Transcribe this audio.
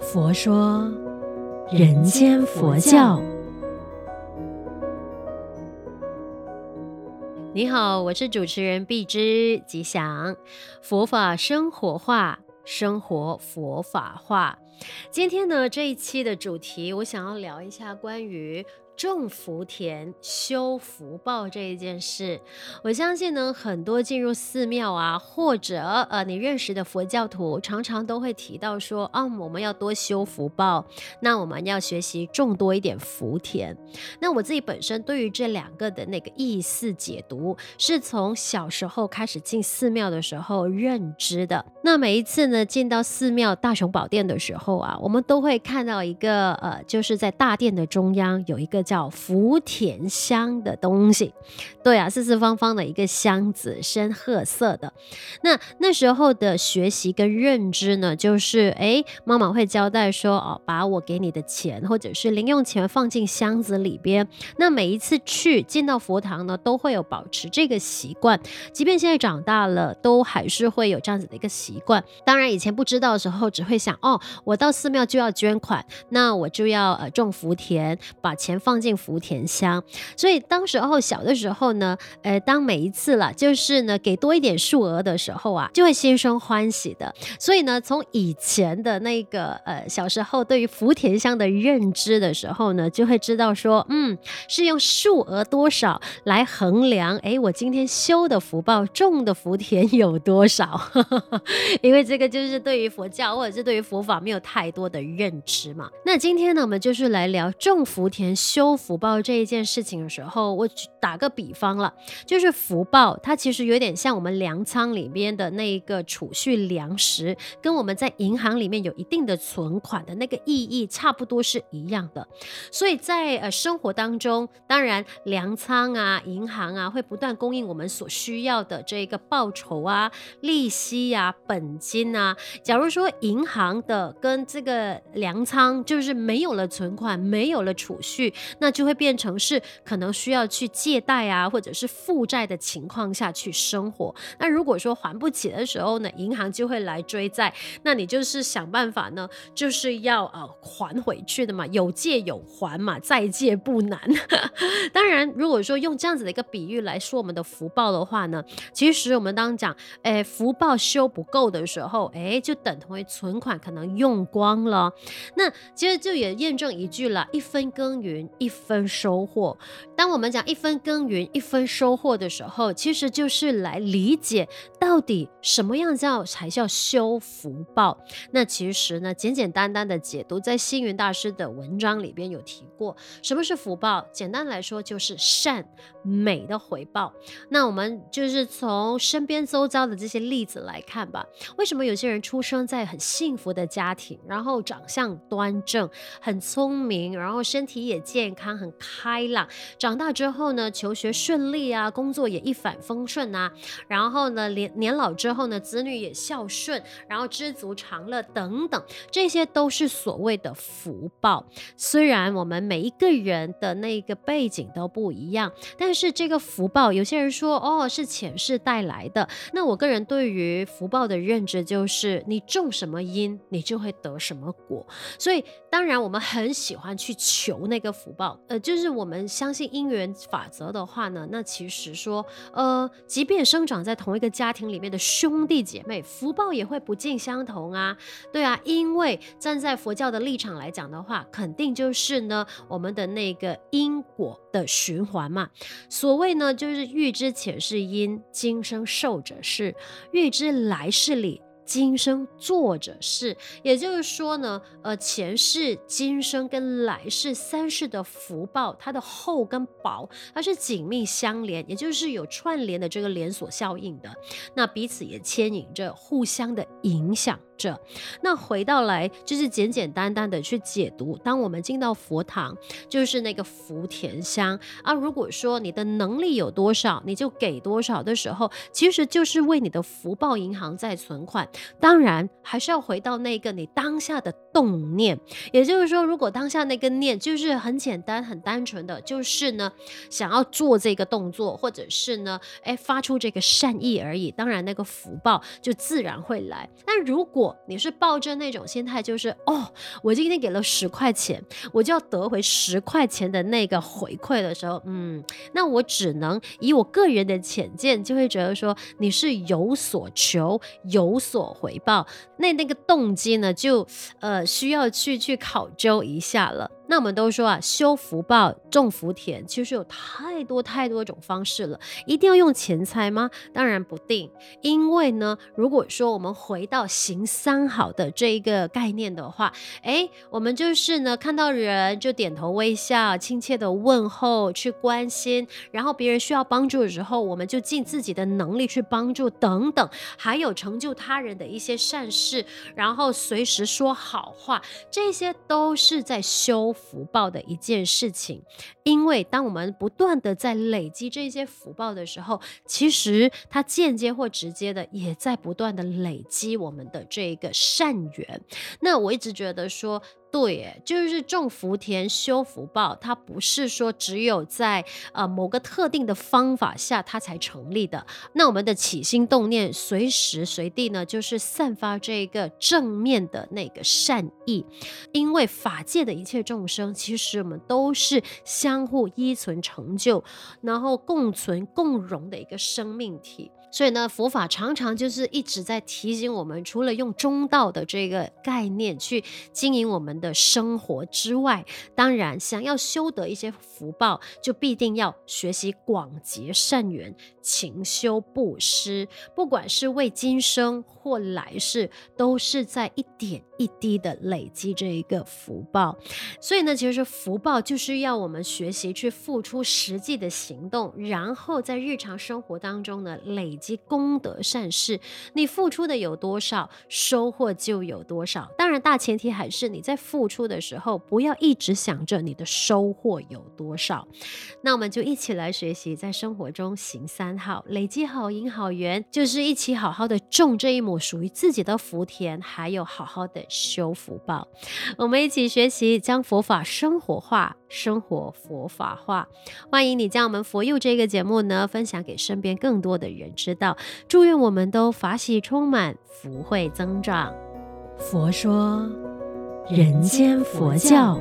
佛说人间佛教。你好，我是主持人碧枝吉祥。佛法生活化，生活佛法化。今天呢，这一期的主题，我想要聊一下关于。种福田、修福报这一件事，我相信呢，很多进入寺庙啊，或者呃，你认识的佛教徒，常常都会提到说，啊，我们要多修福报，那我们要学习种多一点福田。那我自己本身对于这两个的那个意思解读，是从小时候开始进寺庙的时候认知的。那每一次呢，进到寺庙大雄宝殿的时候啊，我们都会看到一个呃，就是在大殿的中央有一个。叫福田箱的东西，对啊，四四方方的一个箱子，深褐色的。那那时候的学习跟认知呢，就是哎，妈妈会交代说，哦，把我给你的钱或者是零用钱放进箱子里边。那每一次去进到佛堂呢，都会有保持这个习惯，即便现在长大了，都还是会有这样子的一个习惯。当然，以前不知道的时候，只会想，哦，我到寺庙就要捐款，那我就要呃种福田，把钱放。放进福田箱，所以当时候小的时候呢，呃，当每一次了，就是呢给多一点数额的时候啊，就会心生欢喜的。所以呢，从以前的那个呃小时候对于福田箱的认知的时候呢，就会知道说，嗯，是用数额多少来衡量，哎，我今天修的福报种的福田有多少？因为这个就是对于佛教或者是对于佛法没有太多的认知嘛。那今天呢，我们就是来聊种福田修。收福报这一件事情的时候，我打个比方了，就是福报，它其实有点像我们粮仓里面的那一个储蓄粮食，跟我们在银行里面有一定的存款的那个意义差不多是一样的。所以在呃生活当中，当然粮仓啊、银行啊会不断供应我们所需要的这个报酬啊、利息啊、本金啊。假如说银行的跟这个粮仓就是没有了存款，没有了储蓄。那就会变成是可能需要去借贷啊，或者是负债的情况下去生活。那如果说还不起的时候呢，银行就会来追债。那你就是想办法呢，就是要呃还回去的嘛，有借有还嘛，再借不难。当然，如果说用这样子的一个比喻来说我们的福报的话呢，其实我们当讲，哎，福报修不够的时候，哎，就等同于存款可能用光了。那其实就也验证一句了，一分耕耘。一分收获。当我们讲一分耕耘一分收获的时候，其实就是来理解到底什么样叫才叫修福报。那其实呢，简简单单的解读，在星云大师的文章里边有提过，什么是福报？简单来说，就是善美的回报。那我们就是从身边周遭的这些例子来看吧。为什么有些人出生在很幸福的家庭，然后长相端正，很聪明，然后身体也健健康，很开朗，长大之后呢，求学顺利啊，工作也一帆风顺啊，然后呢，年年老之后呢，子女也孝顺，然后知足常乐等等，这些都是所谓的福报。虽然我们每一个人的那个背景都不一样，但是这个福报，有些人说哦，是前世带来的。那我个人对于福报的认知就是，你种什么因，你就会得什么果。所以当然我们很喜欢去求那个福报。呃，就是我们相信因缘法则的话呢，那其实说，呃，即便生长在同一个家庭里面的兄弟姐妹，福报也会不尽相同啊。对啊，因为站在佛教的立场来讲的话，肯定就是呢，我们的那个因果的循环嘛。所谓呢，就是欲知前世因，今生受者是；欲知来世理。今生做者是，也就是说呢，呃，前世、今生跟来世三世的福报，它的厚跟薄，它是紧密相连，也就是有串联的这个连锁效应的，那彼此也牵引着，互相的影响。这，那回到来就是简简单单的去解读。当我们进到佛堂，就是那个福田香啊。如果说你的能力有多少，你就给多少的时候，其实就是为你的福报银行在存款。当然还是要回到那个你当下的动念。也就是说，如果当下那个念就是很简单、很单纯的，就是呢想要做这个动作，或者是呢诶发出这个善意而已，当然那个福报就自然会来。但如果你是抱着那种心态，就是哦，我今天给了十块钱，我就要得回十块钱的那个回馈的时候，嗯，那我只能以我个人的浅见，就会觉得说你是有所求，有所回报，那那个动机呢，就呃需要去去考究一下了。那我们都说啊，修福报、种福田，其实有太多太多种方式了。一定要用钱财吗？当然不定。因为呢，如果说我们回到行三好的这一个概念的话，诶，我们就是呢，看到人就点头微笑，亲切的问候，去关心，然后别人需要帮助的时候，我们就尽自己的能力去帮助，等等，还有成就他人的一些善事，然后随时说好话，这些都是在修福报的一件事情，因为当我们不断的在累积这些福报的时候，其实它间接或直接的也在不断的累积我们的这个善缘。那我一直觉得说。对，就是种福田、修福报，它不是说只有在呃某个特定的方法下它才成立的。那我们的起心动念，随时随地呢，就是散发这个正面的那个善意。因为法界的一切众生，其实我们都是相互依存成就，然后共存共荣的一个生命体。所以呢，佛法常常就是一直在提醒我们，除了用中道的这个概念去经营我们的生活之外，当然想要修得一些福报，就必定要学习广结善缘，勤修布施，不管是为今生或来世，都是在一点一滴的累积这一个福报。所以呢，其实福报就是要我们学习去付出实际的行动，然后在日常生活当中呢累。积及功德善事，你付出的有多少，收获就有多少。当然，大前提还是你在付出的时候，不要一直想着你的收获有多少。那我们就一起来学习，在生活中行三好，累积好因好缘，就是一起好好的种这一亩属于自己的福田，还有好好的修福报。我们一起学习，将佛法生活化，生活佛法化。欢迎你将我们佛佑这个节目呢，分享给身边更多的人。知道，祝愿我们都法喜充满，福慧增长。佛说，人间佛教。